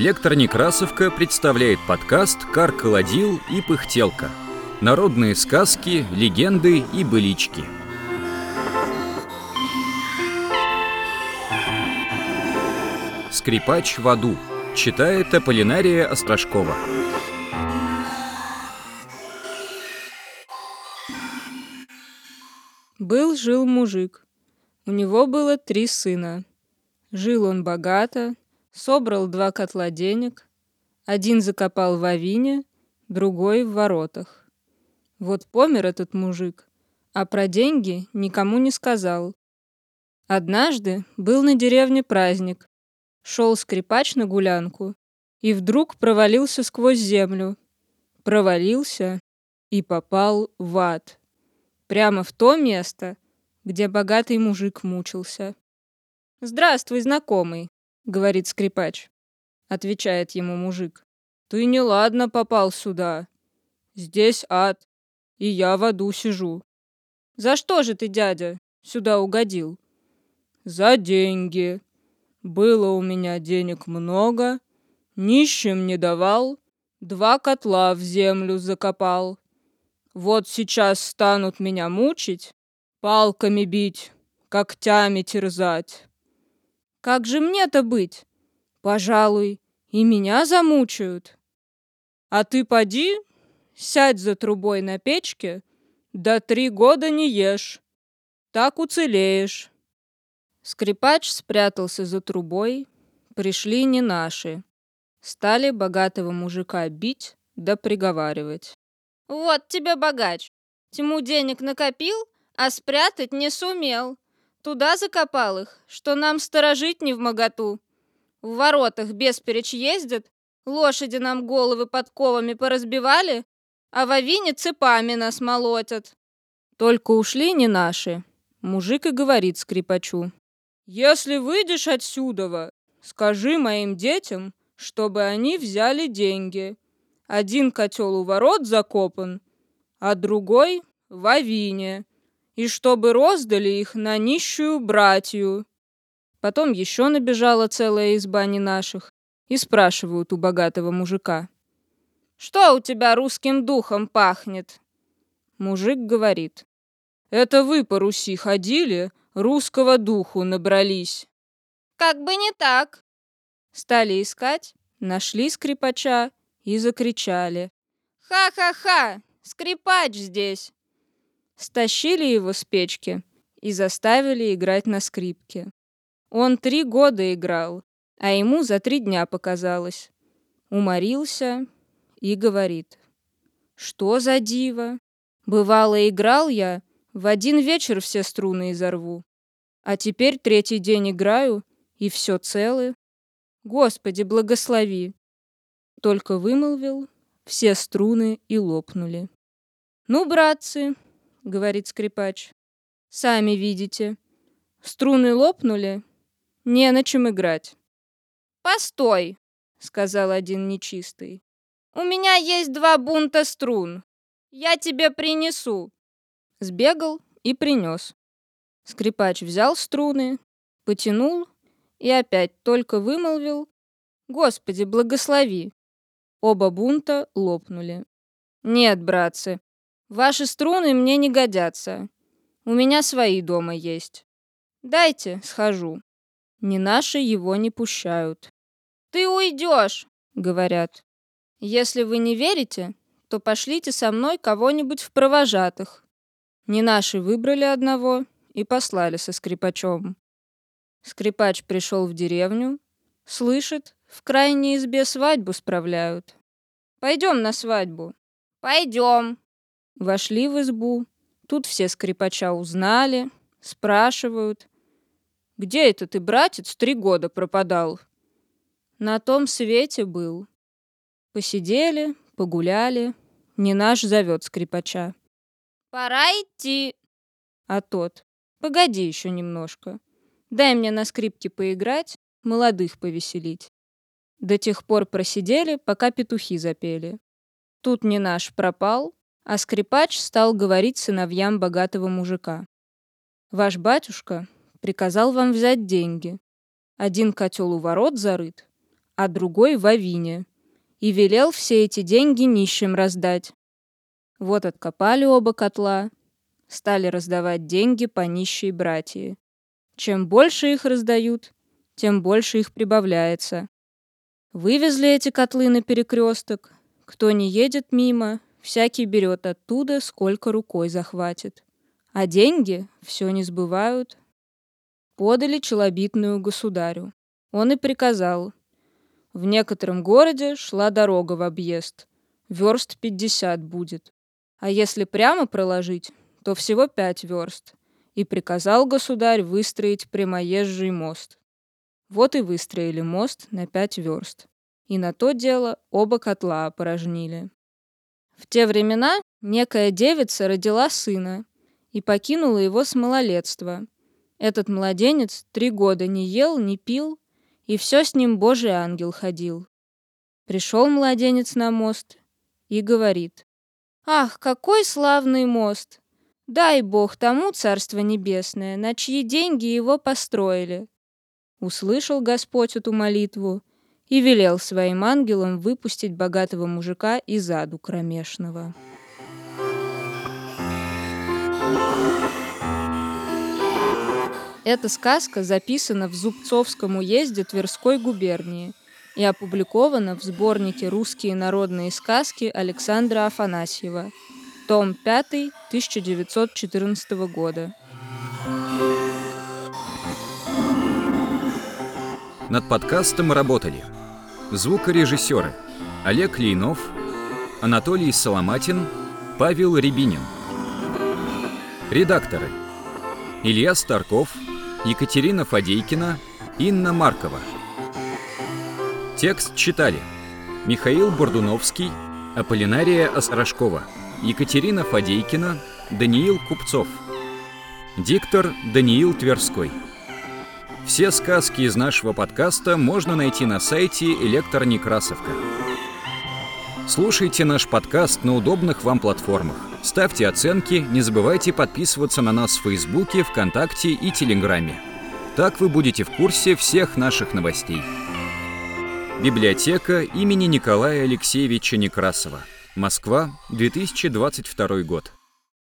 Электронекрасовка представляет подкаст «Кар-колодил и пыхтелка». Народные сказки, легенды и былички. Скрипач в аду. Читает Аполлинария Острожкова. Был-жил мужик. У него было три сына. Жил он богато, собрал два котла денег, один закопал в авине, другой в воротах. Вот помер этот мужик, а про деньги никому не сказал. Однажды был на деревне праздник. Шел скрипач на гулянку и вдруг провалился сквозь землю. Провалился и попал в ад. Прямо в то место, где богатый мужик мучился. «Здравствуй, знакомый», — говорит скрипач. Отвечает ему мужик. «Ты неладно попал сюда. Здесь ад, и я в аду сижу». «За что же ты, дядя, сюда угодил?» «За деньги. Было у меня денег много, нищим не давал, два котла в землю закопал. Вот сейчас станут меня мучить, палками бить, когтями терзать. Как же мне-то быть? Пожалуй, и меня замучают. А ты поди, сядь за трубой на печке, да три года не ешь. Так уцелеешь. Скрипач спрятался за трубой, пришли не наши. Стали богатого мужика бить да приговаривать. Вот тебе богач. Тьму денег накопил, а спрятать не сумел. Туда закопал их, что нам сторожить не в моготу. В воротах бесперечь ездят, лошади нам головы подковами поразбивали, а в авине цепами нас молотят. Только ушли не наши. Мужик и говорит скрипачу. Если выйдешь отсюда, скажи моим детям, чтобы они взяли деньги. Один котел у ворот закопан, а другой в авине, и чтобы роздали их на нищую братью. Потом еще набежала целая изба не наших и спрашивают у богатого мужика. «Что у тебя русским духом пахнет?» Мужик говорит. «Это вы по Руси ходили, русского духу набрались». «Как бы не так». Стали искать, нашли скрипача и закричали. «Ха-ха-ха! Скрипач здесь!» Стащили его с печки и заставили играть на скрипке. Он три года играл, а ему за три дня показалось. Уморился и говорит. «Что за диво? Бывало, играл я, в один вечер все струны изорву. А теперь третий день играю, и все целы. Господи, благослови!» Только вымолвил, все струны и лопнули. «Ну, братцы», — говорит скрипач, — «сами видите, струны лопнули, не на чем играть». «Постой», — сказал один нечистый, — «у меня есть два бунта струн, я тебе принесу». Сбегал и принес. Скрипач взял струны, потянул и опять только вымолвил «Господи, благослови!» Оба бунта лопнули. «Нет, братцы, ваши струны мне не годятся. У меня свои дома есть. Дайте, схожу». Не наши его не пущают. «Ты уйдешь!» — говорят. «Если вы не верите, то пошлите со мной кого-нибудь в провожатых». Не наши выбрали одного и послали со скрипачом. Скрипач пришел в деревню, слышит, в крайней избе свадьбу справляют. Пойдем на свадьбу. Пойдем. Вошли в избу. Тут все скрипача узнали, спрашивают. Где это ты, братец, три года пропадал? На том свете был. Посидели, погуляли. Не наш зовет скрипача. Пора идти. А тот. Погоди еще немножко. Дай мне на скрипке поиграть, молодых повеселить. До тех пор просидели, пока петухи запели. Тут не наш пропал, а скрипач стал говорить сыновьям богатого мужика. «Ваш батюшка приказал вам взять деньги. Один котел у ворот зарыт, а другой в Авине, и велел все эти деньги нищим раздать. Вот откопали оба котла, стали раздавать деньги по нищей братьи. Чем больше их раздают, тем больше их прибавляется. Вывезли эти котлы на перекресток. Кто не едет мимо, всякий берет оттуда, сколько рукой захватит. А деньги все не сбывают. Подали челобитную государю. Он и приказал. В некотором городе шла дорога в объезд. Верст пятьдесят будет. А если прямо проложить, то всего пять верст. И приказал государь выстроить прямоезжий мост. Вот и выстроили мост на пять верст. И на то дело оба котла опорожнили. В те времена некая девица родила сына и покинула его с малолетства. Этот младенец три года не ел, не пил, и все с ним Божий ангел ходил. Пришел младенец на мост и говорит, «Ах, какой славный мост! Дай Бог тому Царство Небесное, на чьи деньги его построили». Услышал Господь эту молитву и велел своим ангелам выпустить богатого мужика из аду кромешного. Эта сказка записана в Зубцовском уезде Тверской губернии и опубликована в сборнике «Русские народные сказки» Александра Афанасьева, том 5, 1914 года. Над подкастом работали звукорежиссеры Олег Лейнов, Анатолий Соломатин, Павел Рябинин. Редакторы Илья Старков, Екатерина Фадейкина, Инна Маркова. Текст читали Михаил Бордуновский, Аполлинария Острожкова, Екатерина Фадейкина, Даниил Купцов. Диктор Даниил Тверской. Все сказки из нашего подкаста можно найти на сайте Электор Некрасовка. Слушайте наш подкаст на удобных вам платформах. Ставьте оценки, не забывайте подписываться на нас в Фейсбуке, ВКонтакте и Телеграме. Так вы будете в курсе всех наших новостей. Библиотека имени Николая Алексеевича Некрасова. Москва, 2022 год.